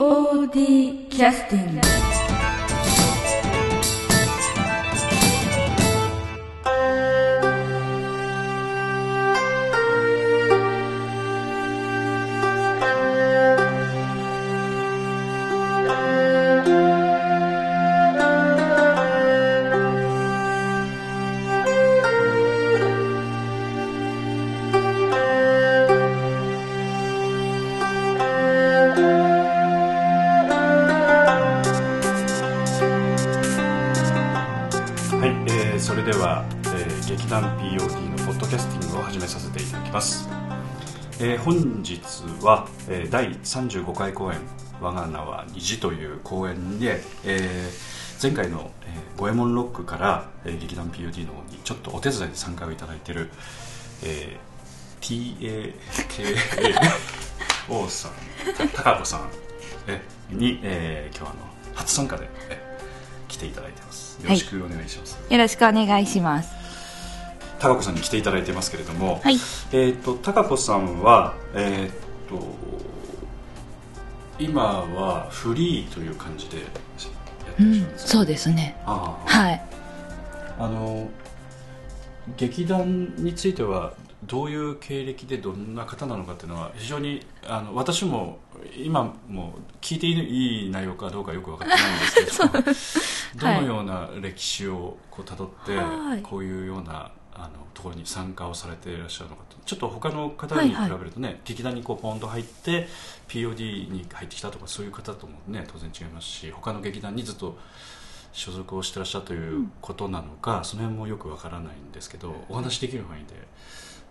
POD キャスティングえー本日は、えー第35回公演「我が名は虹」という公演で、えー前回の「えー五右衛門ロック」から、えー劇団 POD の方にちょっとお手伝いで参加をいただいている、えー TAKAO さん高子さんえに、えー今日はあの初参加で、え来ていただいてます。よろしくお願いします、よろしくお願いします。高子さんに来ていただいてますけれども、はい。えっ、と高子さんはえっ、と今はフリーという感じでそうですね。あはい。ああの劇団についてはどういう経歴でどんな方なのかっていうのは非常にあの私も今も聞いていい内容かどうかよく分かってないんですけど、どのような歴史をこう辿って、はい。こういうようなあのところに参加をされていらっしゃるのかと。ちょっと他の方に比べるとね、劇団にこうポンと入って POD に入ってきたとかそういう方ともね当然違いますし他の劇団にずっと所属をしてらっしゃるということなのか、その辺もよくわからないんですけどお話しできる範囲で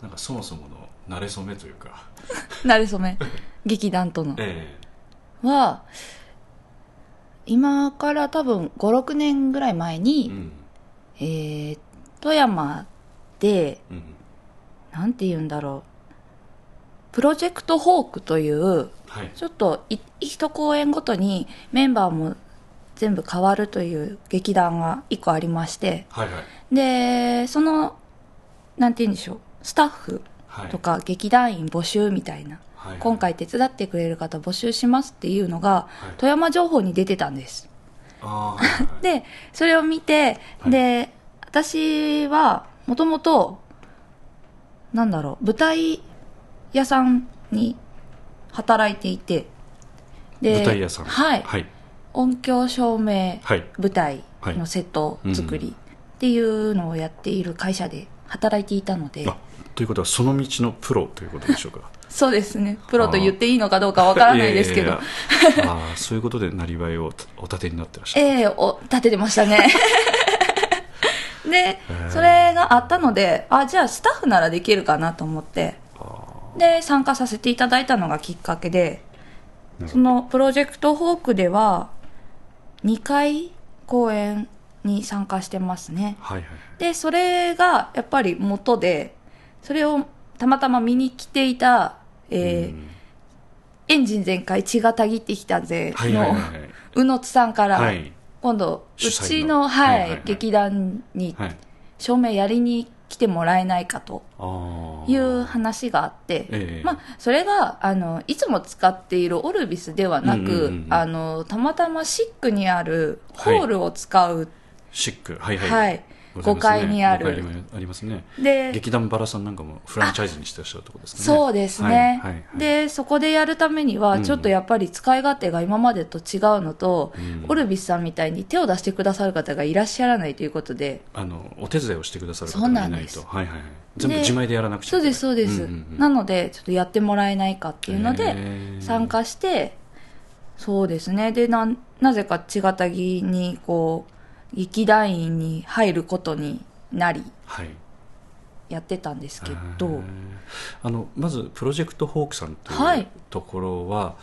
なんかそもそもの慣れ初めというか、なれそめ？劇団との。えは今から多分56年ぐらい前えに、うん。えー富山でうん。なんて言うんだろう。プロジェクトホークというはい。ちょっとい一公演ごとにメンバーも全部変わるという劇団が一個ありましてはいはい。でそのなんて言うんでしょう。スタッフはい。とか劇団員募集みたいな、はい今回手伝ってくれる方募集しますっていうのが、い。富山情報に出てたんです。はいはいはい。でそれを見て、はい。で私はもともとなんだろう舞台屋さんに働いていてで舞台屋さん。はい、はい。音響照明はい。舞台のセット作りっていうのをやっている会社で働いていたので、あということはその道のプロということでしょうか。そうですね。プロと言っていいのかどうかわからないですけど。あー。そういうことでなりわいをお立てになってらっしゃる ええお立ててましたねでそれがあったのであじゃあスタッフならできるかなと思って。で参加させていただいたのがきっかけでそのプロジェクトホークでは2回公演に参加してますね。はいはいでそれがやっぱり元でそれをたまたま見に来ていた、えーうん。エンジン全開血がたぎってきたぜの宇野津さんから、はい今度うちの、はいはいはいはい。劇団にはい。照明やりに来てもらえないかという話があって、ええ。まあ、それがあのいつも使っているオルビスではなく、うんうんうんうん。あのたまたまシックにあるホールを使う、シック。はいはい、はい5階にある。5階にありますね。で劇団バラさんなんかもフランチャイズにしてらっしゃるところですかね。そうですね、はいはいはい。でそこでやるためにはうん。ちょっとやっぱり使い勝手が今までと違うのと、うん。オルビスさんみたいに手を出してくださる方がいらっしゃらないということで。あのお手伝いをしてくださる方がないないとはいはいはい。全部で自前でやらなくちゃそい。うですそうです、んうんうん。なのでちょっとやってもらえないかっていうのへでー。参加してそうですね。でななぜか千賀田木にこう劇団員に入ることになりはい。やってたんですけへどー。あのまずプロジェクトホークさんとはい。いうところは、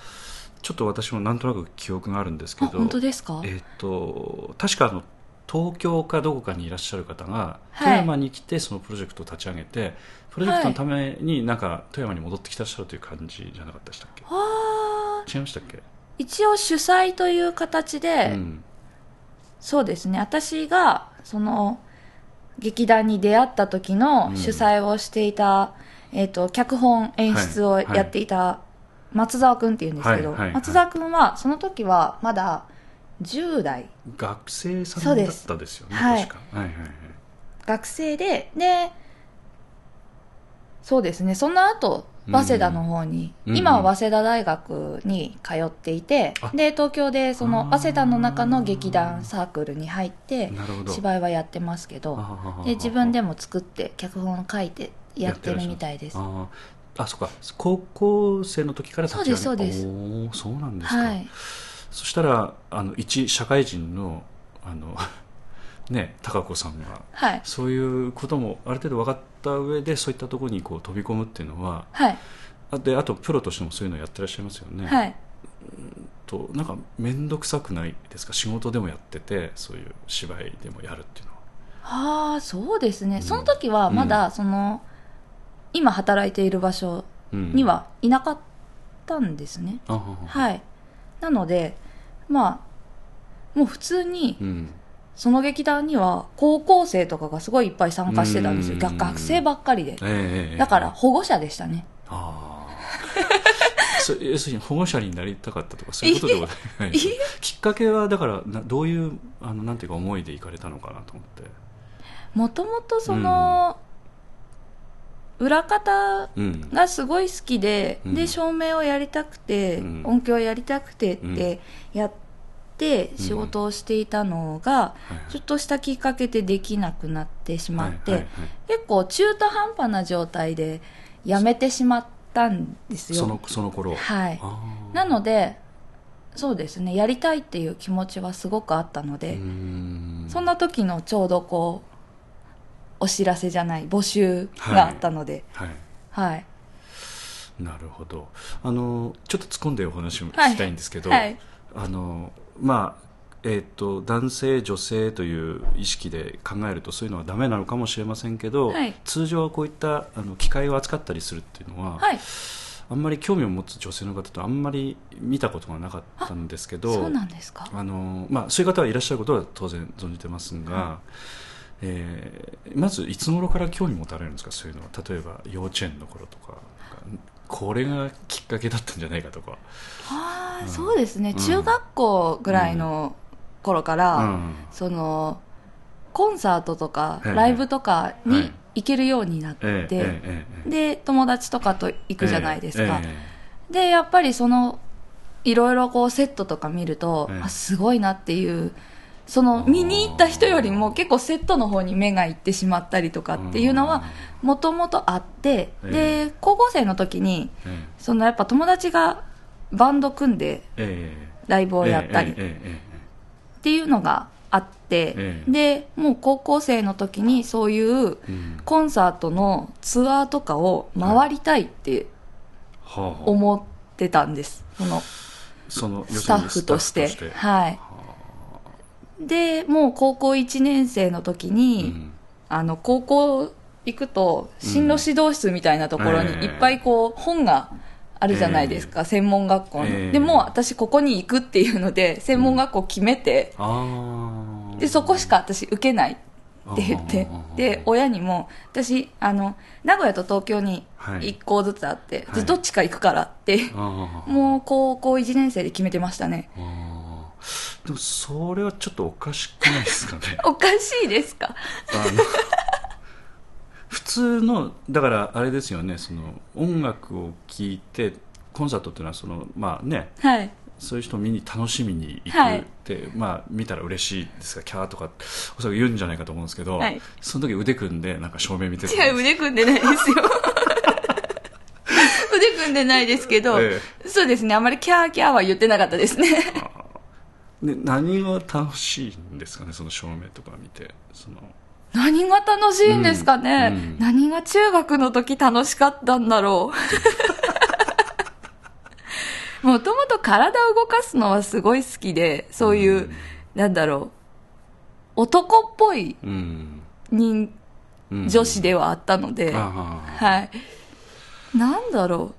ちょっと私もなんとなく記憶があるんですけどあ本当ですか？えっ、と確かあの東京かどこかにいらっしゃる方が、はい。富山に来てそのプロジェクトを立ち上げてプロジェクトのためになんか富山に戻ってきてらっしゃるという感じじゃなかったでしたっけ？あー。違いましたっけ、一応主催という形で、うん、そうですね。私がその劇団に出会った時の主催をしていた、えっと脚本演出をやっていた松沢君っていうんですけど、はい。はい。はい。松沢君はその時はまだ10代。学生さんです。だったですよねはい。確か。はいはいはい。学生ででそうですね。その後早稲田の方に、うん今は早稲田大学に通っていて、あ。で東京でその早稲田の中の劇団サークルに入って芝居はやってますけどで自分でも作って脚本を書いてやってるみたいです。あー。あそっか。高校生の時からそうですそうおーそうなんですか、はい。そしたらあの一社会人のあの ね高子さんがはい。そういうこともある程度分かった上でそういったところにこう飛び込むっていうのははい。あであとプロとしてもそういうのやってらっしゃいますよね、はい。となんか面倒くさくないですか？仕事でもやっててそういう芝居でもやるっていうのは。ああそうですね、うん。その時はまだその、今働いている場所うん。にはいなかったんですね、あはは。はい。なのでまあもう普通にうんその劇団には高校生とかがすごいいっぱい参加してたんですよ。学生ばっかりで。ええだから保護者でしたね。ああ。そ要するに保護者になりたかったとかそういうことではない。きっかけはだからなどういうあのなんていうか思いで行かれたのかなと思って。もともとその、裏方うんがすごい好きで、うん。で照明をやりたくて、うん。音響をやりたくてってやってん仕事をしていたのが、はいちょっとしたきっかけでできなくなってしまって、はいはいはい。結構中途半端な状態で辞めてしまったんですよ。そのその頃は。い。なのでそうですね。やりたいっていう気持ちはすごくあったので、そんな時のちょうどこうお知らせじゃない募集があったので。はい。はい。なるほど。あのちょっと突っ込んでお話をはい。したいんですけど、はい。あのまあえー、と男性女性という意識で考えるとそういうのはダメなのかもしれませんけど、はい。通常はこういったあの機械を扱ったりするっていうのは、はい。あんまり興味を持つ女性の方とあんまり見たことがなかったんですけどそうなんですか？あのまあ、そういう方はいらっしゃることは当然存じてますが、はえーまずいつ頃から興味持たれるんですか？そういうのは。例えば幼稚園の頃とかこれがきっかけだったんじゃないかとか、ああ、うん。そうですね、うん。中学校ぐらいの頃から、うん。そのコンサートとかはいライブとかはい。に行けるようになって、で友達とかと行くじゃないですか、え。でやっぱりそのいろいろこうセットとか見ると、ええ。あすごいなっていうその見に行った人よりも結構セットの方に目がいってしまったりとかっていうのはもともとあって、えで高校生の時にええ。そのやっぱ友達がバンド組んでええ。ライブをやったりっていうのがあって、ええ。でもう高校生の時にそういうコンサートのツアーとかを回りたいってはあ。思ってたんです、そのスタッフとして。はいでもう高校1年生の時に、うん。あの高校行くと進路指導室みたいなところにええいっぱいこう本があるじゃないですか、専門学校の、ええ。でもう私ここに行くっていうので専門学校決めて、ああでそこしか私受けないって言ってで親にも私あの名古屋と東京にはい。1校ずつあって、はい。でどっちか行くからって、もう高校1年生で決めてましたねでもそれはちょっとおかしくないですかね。おかしいですか？普通のだからあれですよねその音楽を聴いてコンサートっていうのはそのまあねはい。そういう人を見に楽しみに行はいくって、まあ見たら嬉しいですがキャーとかおそらく言うんじゃないかと思うんですけど、はい。その時腕組んでなんか照明見てた違う腕組んでないですよ。腕組んでないですけど、えそうですねあまりキャーキャーは言ってなかったですねで何が楽しいんですかねその照明とか見て。その。何が楽しいんですかね、うんうん。何が中学の時楽しかったんだろう。もともと体を動かすのはすごい好きでそういう、うん。なんだろう。男っぽいうん、人うん。女子ではあったので、はい。なんだろ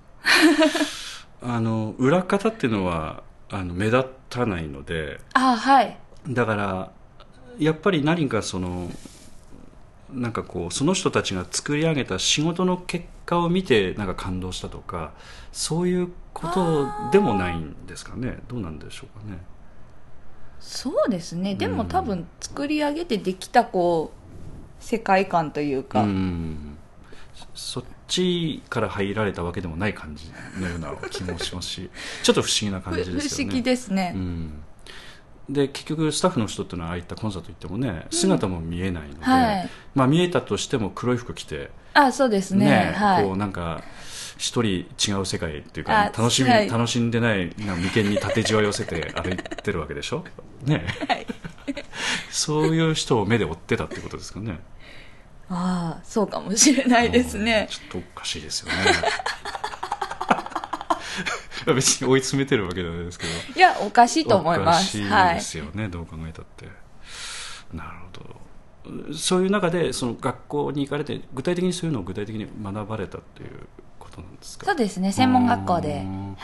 あの裏方っていうのはあの目立たないのでうあはい。だからやっぱり何かそのなんかこうその人たちが作り上げた仕事の結果を見てなんか感動したとかそういうことでもないんですかね？どうなんでしょうかね？そうですね。でもうん多分作り上げてできたこう世界観というか、うんそっちから入られたわけでもない感じのような気もしますし ちょっと不思議な感じふですよね。不思議ですね、うん、で結局スタッフの人っていうのはああいったコンサート行ってもね姿も見えないので、はい。まあ、見えたとしても黒い服着てあそうですね。はい。こうなんか一人違う世界っていうあか楽しみ、はい。楽しんでない眉間に縦じわ寄せて歩いてるわけでしょ、ね。そういう人を目で追ってたってことですかねああそうかもしれないですね。ちょっとおかしいですよね。別に追い詰めてるわけじゃないですけど。いやおかしいと思います。おかしいはいですよね、どう考えたって。なるほど。そういう中でその学校に行かれて具体的にそういうのを具体的に学ばれたっていうことなんですか？そうですね専門学校で、はうんい、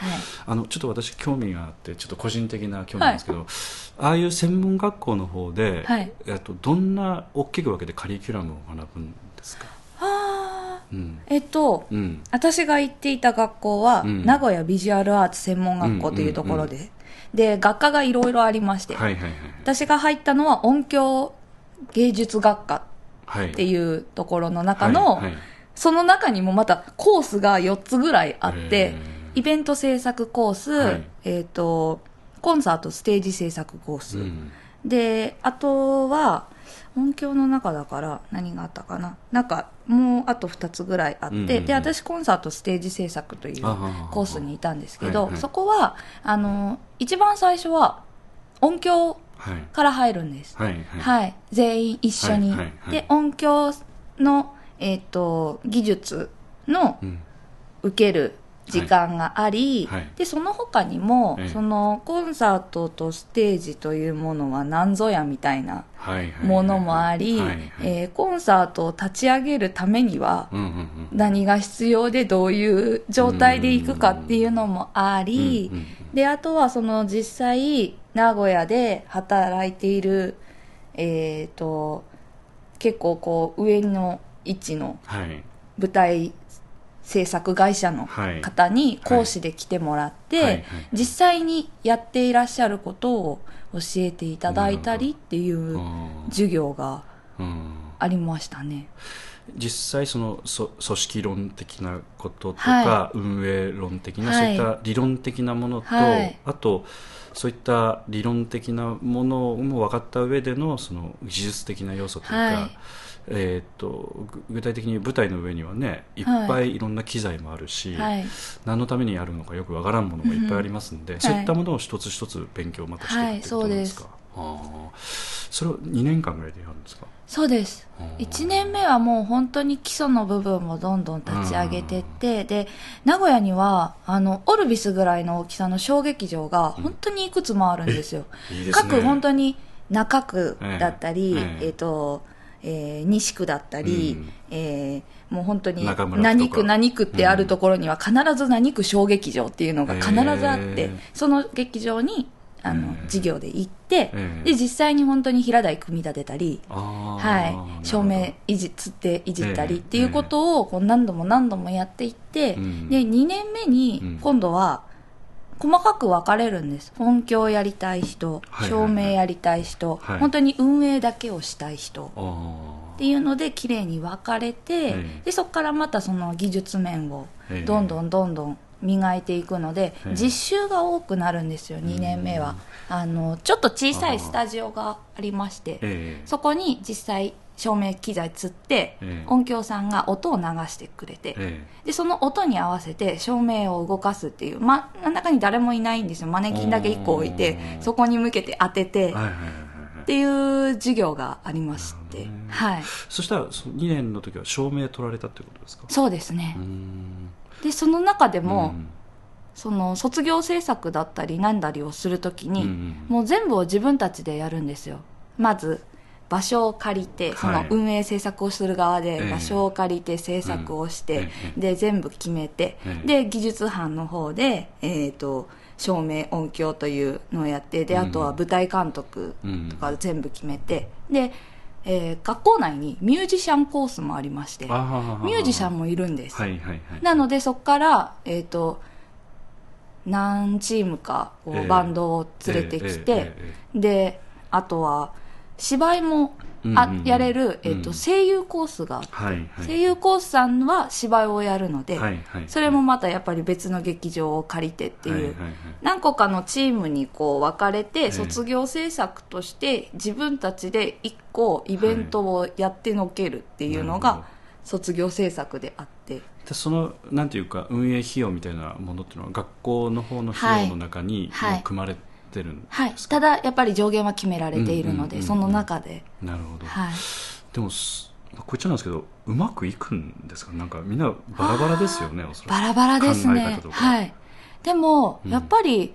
あのちょっと私興味があってちょっと個人的な興味なんですけど、ああいう専門学校の方で、はい。えっとどんな大きく分けてカリキュラムを学ぶんですか、うん。えっとうん。私が行っていた学校は、うん。名古屋ビジュアルアーツ専門学校というところで、で学科がいろいろありまして、はいはいはい私が入ったのは音響芸術学科はいっていうところの中の、はいはいその中にもまたコースが4つぐらいあっへてー、イベント制作コース、はい。えっ、と、コンサートステージ制作コース、うん。で、あとは、音響の中だから何があったかな。なんか、もうあと2つぐらいあって、うんうんうん。で、私コンサートステージ制作というコースにいたんですけど、はいはい。そこは、あの、一番最初は音響はい。から入るんです。はいはい。はい、全員一緒に。で、音響の、えっ、と、技術のうん。受ける時間があり、はい。はい。で、その他にも、ええ。その、コンサートとステージというものは何ぞやみたいなものもあり、コンサートを立ち上げるためには、何が必要でどういう状態で行くかっていうのもあり、で、あとはその実際、名古屋で働いている、えっ、と、結構こう上の位置のはい。舞台制作会社のはい。方に講師で来てもらって、実際にやっていらっしゃることを教えていただいたりっていううん授業がうん。ありましたね。実際そのそ組織論的なこととか、は運営論的な、はいそういった理論的なものと、はい。あとそういった理論的なものも分かった上でのその技術的な要素というか、はいえー、とぐ具体的に舞台の上にはねい。っぱいいろんな機材もあるし、はい。何のためにやるのかよくわからんものもいっぱいありますんで、ん。そういったものを一つ一つ勉強をまたしていくっとですか、ああそれを2年間ぐらいでやるんですか？そうです。うん。1年目はもう本当に基礎の部分をどんどん立ち上げてって、で、名古屋には、あの、オルビスぐらいの大きさの小劇場が本当にいくつもあるんですよ。いいですね。各本当に中区だったり、ええ。えっ、と、えー西区だったり、うん。えーもう本当に何区何区ってあるところには必ず何区小劇場っていうのが必ずあって、その劇場にあの、ええ授業で行って、ええ。で実際に本当に平台組み立てたり、はい、照明いじつっていじったりええっていうことをこう何度も何度もやっていって、うん。で2年目うん。に今度は細かく分かれるんです。音響やりたい人照明やりたい人、はい。本当に運営だけをしたい人。あっていうので綺麗に分かれて、ええでそこからまたその技術面をええどんどんどんどん磨いていくので、ええ実習が多くなるんですよ2年目は、あのちょっと小さいスタジオがありまして、ええ。そこに実際照明機材つって、ええ。音響さんが音を流してくれて、えでその音に合わせて照明を動かすっていう真ん中に誰もいないんですよ。マネキンだけ1個置いてそこに向けて当てえてはいはいはいはい。っていう授業がありまして、はい。そしたらその2年の時は照明取られたってことですか？そうですね。でその中でも、うん。その卒業制作だったりなんだりをするときに、うんうん。もう全部を自分たちでやるんですよ。まず場所を借りてそはい。の運営制作をする側ええ。で場所を借りて制作をして、で全部決めて、ええ。で技術班の方で、えー、と照明音響というのをやってであとは舞台監督とか全部決めてでえー学校内にミュージシャンコースもありまして、あミュージシャンももいるんです。はいはいはい。なのでそこから、えっ、と、何チームかこうええ。バンドを連れてきて、で、あとは芝居もあ、うんうんうん。やれる、えっ、と、うん声優コースがあって、はいはい。声優コースさんは芝居をやるので、はいはい。それもまたやっぱり別の劇場を借りてっていう、はいはいはい。何個かのチームにこう分かれえて卒業制作として自分たちで一個イベントをやってのけるっていうのが卒業制作であって。でそのなんていうか運営費用みたいなものっていうのは学校の方の費用の中にはい。もう組まれてるんですか、はい、ただやっぱり上限は決められているので、その中で、なるほど、はい、でもすこっちゃなんですけどうまくいくんですか？なんかみんなバラバラですよねおそらく。バラバラです考えね方とか。はい。でも、うんやっぱり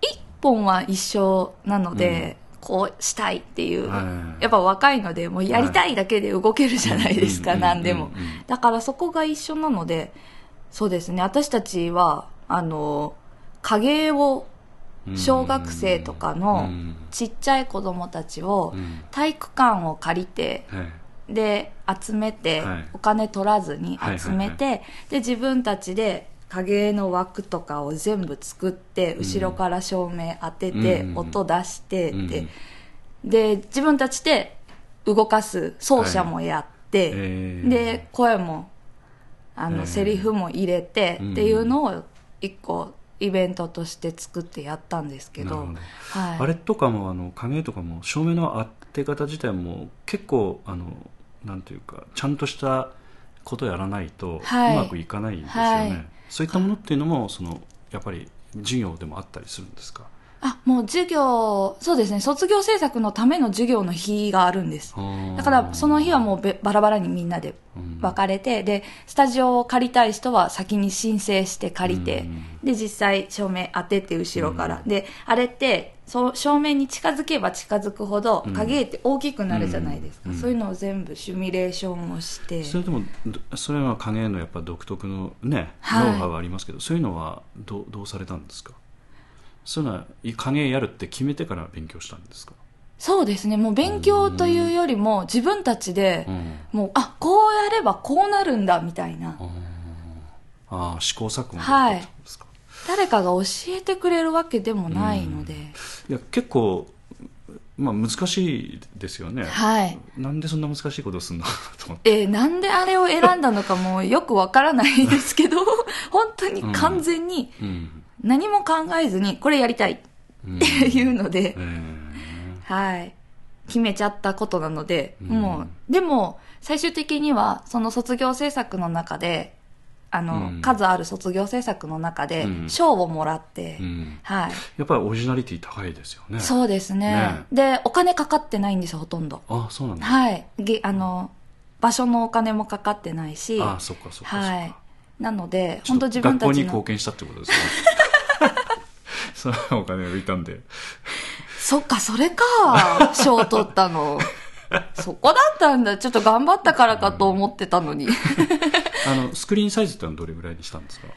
一本は一緒なので、こうしたいっていう、はい。やっぱ若いのでもうやりたいだけで動けるじゃないですか、うん何でも。だからそこが一緒なのでそうですね。私たちはあの影絵を小学生とかのうん。ちっちゃい子供たちをうん。体育館を借りてはい。で集めて、はい。お金取らずに集めて、はい。で自分たちで影絵の枠とかを全部作って後ろから照明当てて、うん。音出してうん。って、で自分たちで動かす奏者もやって、えー。で声もあの、えー。セリフも入れてうんっていうのを一個イベントとして作ってやったんですけどはい、あれとかもあの影とかも照明の当て方自体も結構あのなんていうかちゃんとしたことやらないとうはい。まくいかないんですよね、はい。そういったものっていうのもそのやっぱり授業でもあったりするんですか？あもう授業そうですね卒業制作のための授業の日があるんです。だからその日はもうべバラバラにみんなでうん。分かれて、でスタジオを借りたい人は先に申請して借りて、うん。で実際照明当てて後ろから、であれってそう正面に近づけば近づくほどうん。影絵って大きくなるじゃないですか、うん。そういうのを全部シミュレーションをして。それでもどそれは影絵のやっぱ独特のね、はい。ノウハウがありますけどそういうのはどうどうされたんですか？そういうのは影絵やるって決めてから勉強したんですか、そうですね。もう勉強というよりも自分たちで、うん。もうあこうやればこうなるんだみたいな、ああ試行錯誤はい。誰かが教えてくれるわけでもないので、いや結構、まあ、難しいですよね、はい。なんでそんな難しいことをするの？と思って。えーなんであれを選んだのかもよくわからないですけど本当に完全にうん何も考えずにこれやりたい。っうん。ていうので、えはい。決めちゃったことなので、うん。もうでも最終的にはその卒業制作の中であの、うん。数ある卒業制作の中でうん。賞をもらって、ーうん。はい。やっぱりオリジナリティ高いですよね。そうですね。ね。でお金かかってないんですほとんど。あそうなんだ、はい。げあの場所のお金もかかってないし。あそっかそっかはい。なので本当自分た学校にちの貢献したってことですねそのお金を浮いたんで。そっかそれか。賞取ったの。そこだったんだ。ちょっと頑張ったからかと思ってたのに。あのスクリーンサイズってのはどれぐらいにしたんですか？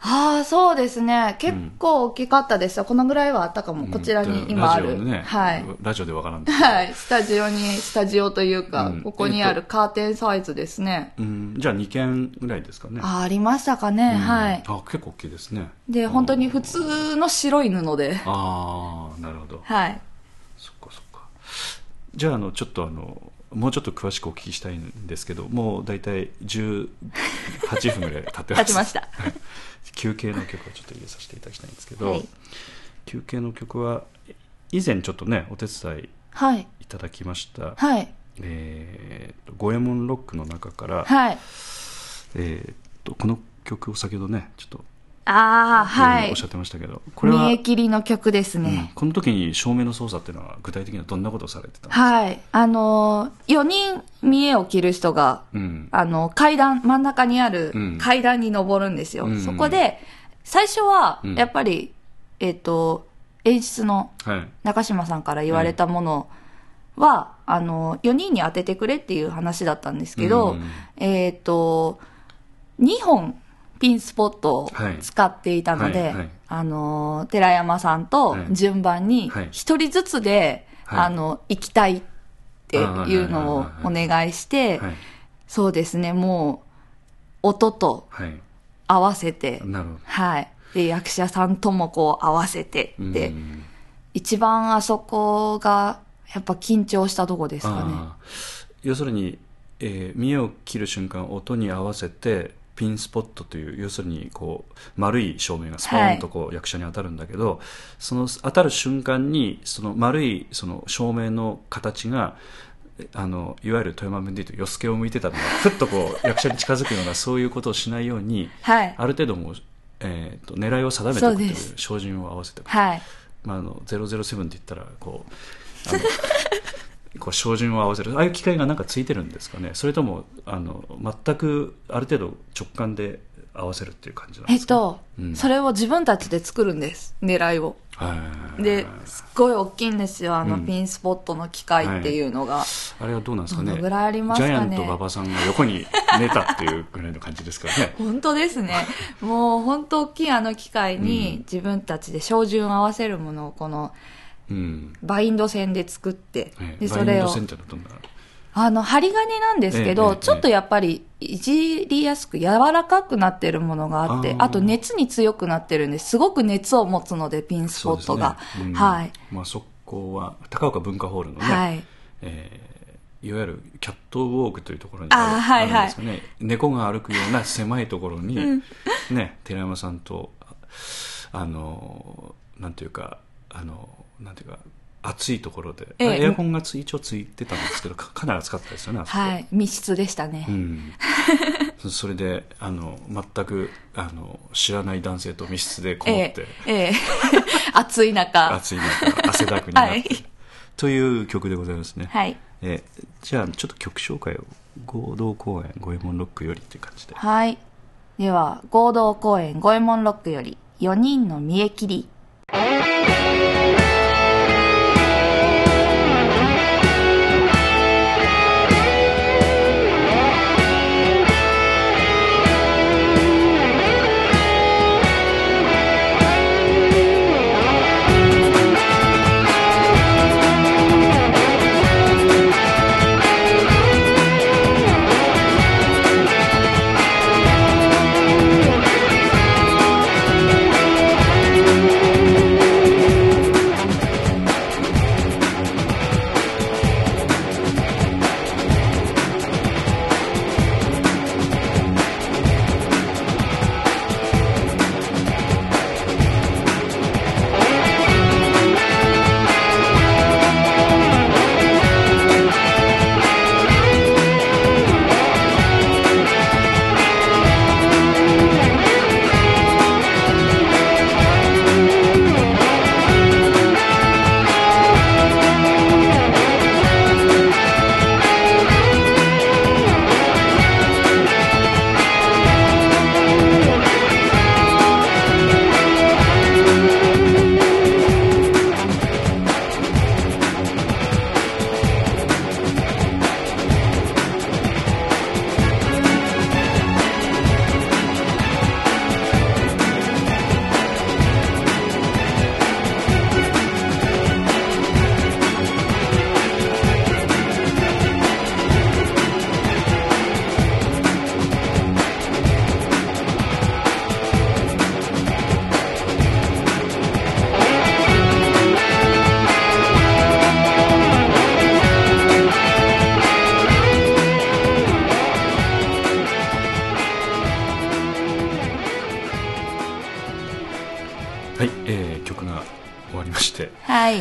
ああそうですね。結構大きかったですよ。このぐらいはあったかも、こちらに今ある、ラジオでね、はい。ラジオでわからんはい。スタジオにスタジオというか、うん。ここにあるカーテンサイズですね、うん、じゃあ2件ぐらいですかね。あありましたかね、うん。はい。あ結構大きいですね。で本当に普通の白い布で。ああなるほど。はい。そっかそっか。じゃああのちょっとあのもうちょっと詳しくお聞きしたいんですけどもう大体18分ぐらい経ってます。経ちました。はい休憩の曲をちょっと入れさせていただきたいんですけど、はい。休憩の曲は以前ちょっとねお手伝いはい。いただきました、はい。えーと五右衛門ロックの中から、はい。えーとこの曲を先ほどねちょっとああはい。おっしゃってましたけどこれは見え切りの曲ですうん。ね、この時に照明の操作っていうのは具体的にはどんなことをされてたんですか、はい。あのー、4人見栄を切る人がうん。あの、階段、真ん中にあるうん。階段に登るんですよ。うん。そこで、最初はうん、やっぱり、えっ、と、演出のはい。中島さんから言われたものは、あの、4人に当ててくれっていう話だったんですけど、うん。えっ、と、2本ピンスポットをはい。使っていたので、はいはい。あの、寺山さんとはい。順番にはい。1人ずつで、はい。あの、行きたいっっていうのをお願いして、はい。そうですね、もう、音とはい。合わせて、はい。で、役者さんともこう合わせてって、うん。一番あそこが、やっぱ緊張したとこですかね。要するに、えー見栄を切る瞬間音に合わせてピンスポットという要するにこう丸い照明がスポーンとこう役者に当たるんだけど、その当たる瞬間にその丸いその照明の形がえあのいわゆる富山弁で言うとよすけを向いてたのが ふっとこう役者に近づくようなそういうことをしないようにはい。ある程度もう、えー、と狙いを定めておくという照準を合わせておくはい。まあ、あの007って言ったらこうあの こう照準を合わせる。ああいう機械がなんかついてるんですかね。それともあの全くある程度直感で合わせるっていう感じなんですか、えっと、うん。それを自分たちで作るんです。狙いを。はい。で、すっごい大きいんですよ。あの、うん。ピンスポットの機械っていうのが。あれはどうなんですかね。どのぐらいありますかね。ジャイアント馬場さんが横に寝たっていうぐらいの感じですからね。本当ですね。もう本当大きいあの機械うん。に自分たちで照準を合わせるものをこのうんバインド線で作って、ええで、それを。あの、針金なんですけど、えちょっとやっぱりいじりやすく柔らかくなってるものがあって、あと熱に強くなってるんです。すごく熱を持つので、ピンスポットが。ね。うん。はい。まあ、そこは高岡文化ホールのね、はい。えーいわゆるキャットウォークというところにあはいはい。あるんですかね、猫が歩くような狭いところに、うん。ね、寺山さんとあのなんていうかあのなんていうか暑いところで、ええエアコンがつ一応ついてたんですけどか かなり暑かったですよねはい。密室でしたね。うん、そそれであの全くあの知らない男性と密室でこもえって、え、ええ。暑い中。暑い中汗だくになって、はいという曲でございますね、はい。えーじゃあちょっと曲紹介を合同公演五右衛門ロックよりっていう感じではい。では、合同公演五右衛門ロックより、4人の見え切り。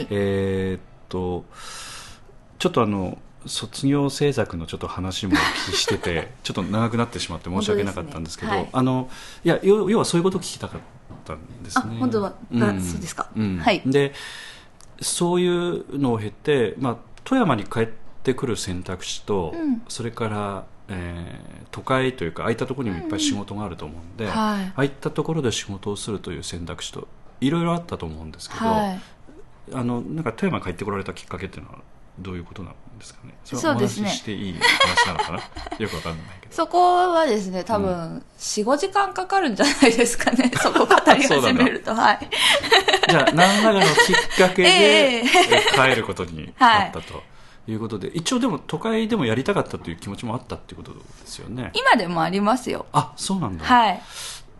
えーっとちょっとあの卒業制作のちょっと話もお聞きしてて ちょっと長くなってしまって申し訳なかったんですけど本当ですねあのいや要要はそういうことを聞きたかったんですね。あ本当はあそうですか。うん。はい。でそういうのを経て、まあ、富山に帰ってくる選択肢と、うん。それから、えー都会というかああいったところにもいっぱい仕事があると思うんで、はい。ああいったところで仕事をするという選択肢といろいろあったと思うんですけど、はい。あのなんか富山帰ってこられたきっかけっていうのはどういうことなんですかね？そうですね。ししていい話なのかな？よくわかんないけど。そこはですね、多分、4、5時間かかるんじゃないですかね？そこ語り始めると。はい。じゃあ何らかのきっかけで、帰ることになったと、い。うことで一応でも都会でもやりたかったという気持ちもあったっていうことですよね？今でもありますよ。あそうなんだ、はい。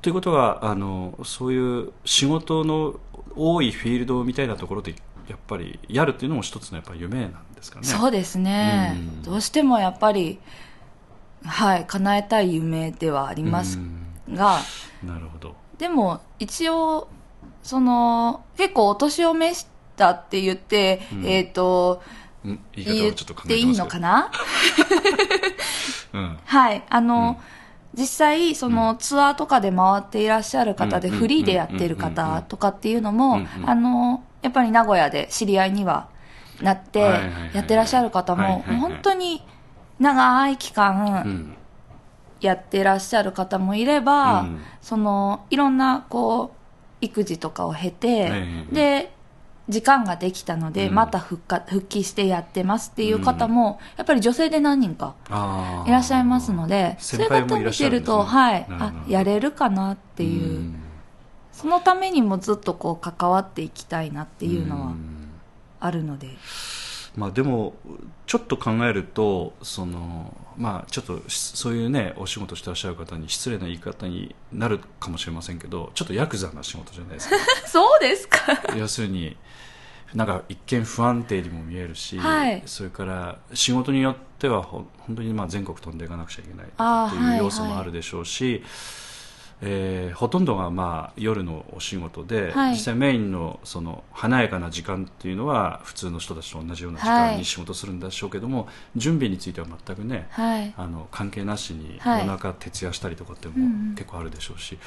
ということはあのそういう仕事の多いフィールドみたいなところでやっぱりやるっていうのも一つのやっぱ夢なんですかね。そうですね、うん。どうしてもやっぱりはい叶えたい夢ではありますうん。が、なるほど。でも一応その結構お年を召したって言って、うん。えっ、とうん。言っていいのかな？うん。はいあの、うん実際そのツアーとかで回っていらっしゃる方でうん。フリーでやってる方とかっていうのも、あのやっぱり名古屋で知り合いにはなってやってらっしゃる方も本当に長い期間、うん。やってらっしゃる方もいれば、うん。そのいろんなこう育児とかを経て、ええで時間ができたので、うん。また復活復帰してやってますっていう方も、やっぱり女性で何人かあー。いらっしゃいますのでそういう先輩も方見いらっしゃるんですね。てると、はいなるほどあやれるかなっていう、ん。そのためにもずっとこう関わっていきたいなっていうのはん。あるので、まあ、でもちょっと考えるとその、まあ、ちょっとしそういうねお仕事してらっしゃる方に失礼な言い方になるかもしれませんけどちょっとヤクザな仕事じゃないですか。そうですか。要するになんか一見不安定にも見えるし、はい。それから仕事によってはほ本当にまあ全国飛んでいかなくちゃいけないあーってい。う要素もあるでしょうし、えーほとんどがまあ夜のお仕事で、はい。実際メインのその華やかな時間っていうのは普通の人たちと同じような時間はい。に仕事するんでしょうけども、準備については全くねはい。あの関係なしにはい夜中徹夜したりとかっても結構あるでしょうし、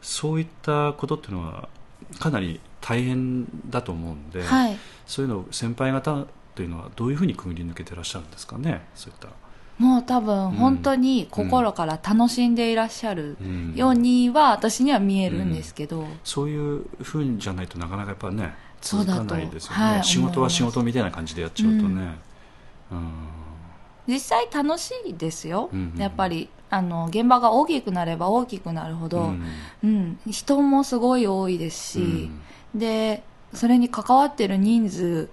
そういったことっていうのはかなり大変だと思うんで、はい。そういうのを先輩方というのはどういうふうにくぐり抜けてらっしゃるんですかねそういった、もう多分本当に心から楽しんでいらっしゃるうんようには私には見えるんですけど、そういうふうじゃないとなかなかやっぱね続かないですよね、はい。仕事は仕事みたいな感じでやっちゃうとね、うん。実際楽しいですよ、うんうんやっぱりあの現場が大きくなれば大きくなるほど、うん。うん。人もすごい多いですし、でそれに関わってる人数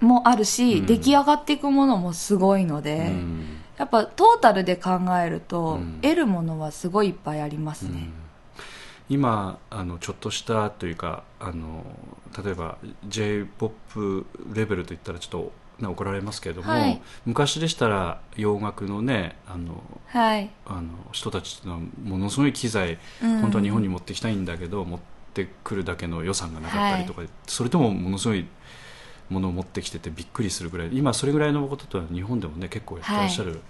もあるし、うん。出来上がっていくものもすごいので、うん。やっぱトータルで考えると、うん。得るものはすごいいっぱいありますね、今あのちょっとしたというかあの例えば j p o p レベルといったらちょっと、ね、怒られますけれども、はい。昔でしたら洋楽のねあのはい、あの人たちっていうのはものすごい機材、うん。本当は日本に持ってきたいんだけど持ってくるだけの予算がなかったりとか、それともものすごいものを持ってきててびっくりするぐらい今それぐらいのこととは日本でもね結構やってらっしゃる、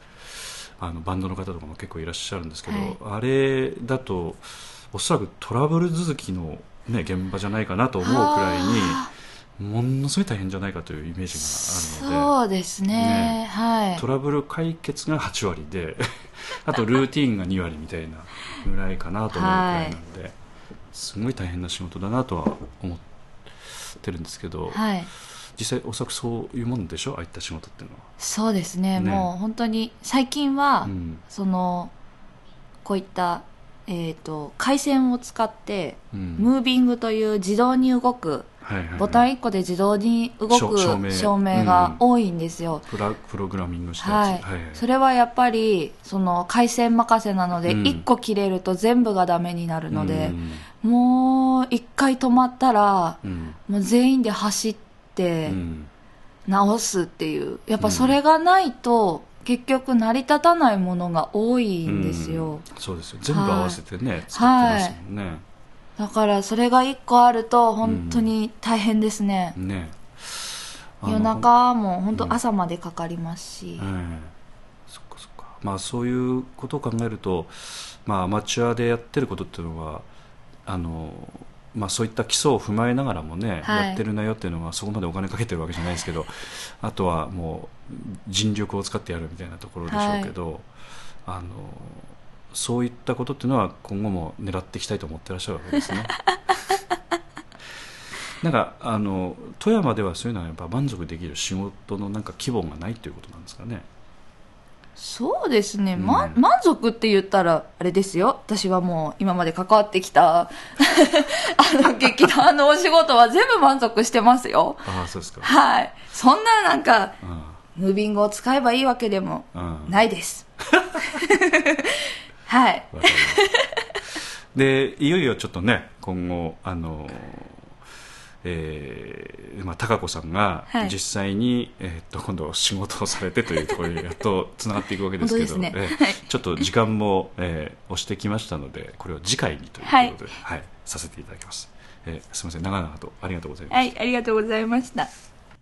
あのバンドの方とかも結構いらっしゃるんですけど、はい。あれだとおそらくトラブル続きの、ね、現場じゃないかなと思うくらいあにものすごい大変じゃないかというイメージがあるので。そうですね。ね。はい。トラブル解決が8割で あとルーティンが2割みたいなぐらいかなと思うくらいなので、すごい大変な仕事だなとは思ってるんですけど、はい。実際おそらくそういうもんでしょ？ああいった仕事っていうのは。そうですね。ね。もう本当に最近は、うん。そのこういった、えー、と回線を使って、うん。ムービングという自動に動くボタン1個で自動に動く照明。が多いんですよ、プラプログラミングしたはいやつ、はい。はいそれはやっぱりその回線任せなので、うん。1個切れると全部がダメになるのでう、ん。もう1回止まったらうん。もう全員で走ってうん。直すっていう。やっぱそれがないと、結局成り立たないものが多いんですよ、うん。そうですよ。全部合わせてね、はい。作ってますもんね、だからそれが1個あると本当に大変ですね、ね。夜中も本当朝までかかりますし、ええ。そっかそっか。まあそういうことを考えると、まあ、アマチュアでやってることっていうのはあの、まあ、そういった基礎を踏まえながらもね、はい。やってるなよっていうのはそこまでお金かけてるわけじゃないですけど あとはもう尽力を使ってやるみたいなところでしょうけど、あのそういったことっていうのは今後も狙っていきたいと思ってらっしゃるわけですね。なんかあの富山ではそういうのはやっぱ満足できる仕事のなんか規模がないということなんですかね。そうですね、ま、満足って言ったら、あれですよ。私はもう今まで関わってきた、あの、劇団のお仕事は全部満足してますよ。ああそうですかはい。そんななんか、うんムービングを使えばいいわけでもうんないです。はい。わかりますでいよいよちょっとね今後あのえーまあ、高子さんがはい。実際に、えーっと今度仕事をされてというところにやっとつながっていくわけですけどちょっと時間も、えー押してきましたのでこれを次回にということで、はいさせていただきます、えーすみません長々とありがとうございました。はい、ありがとうございました。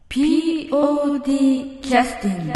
POD キャスティング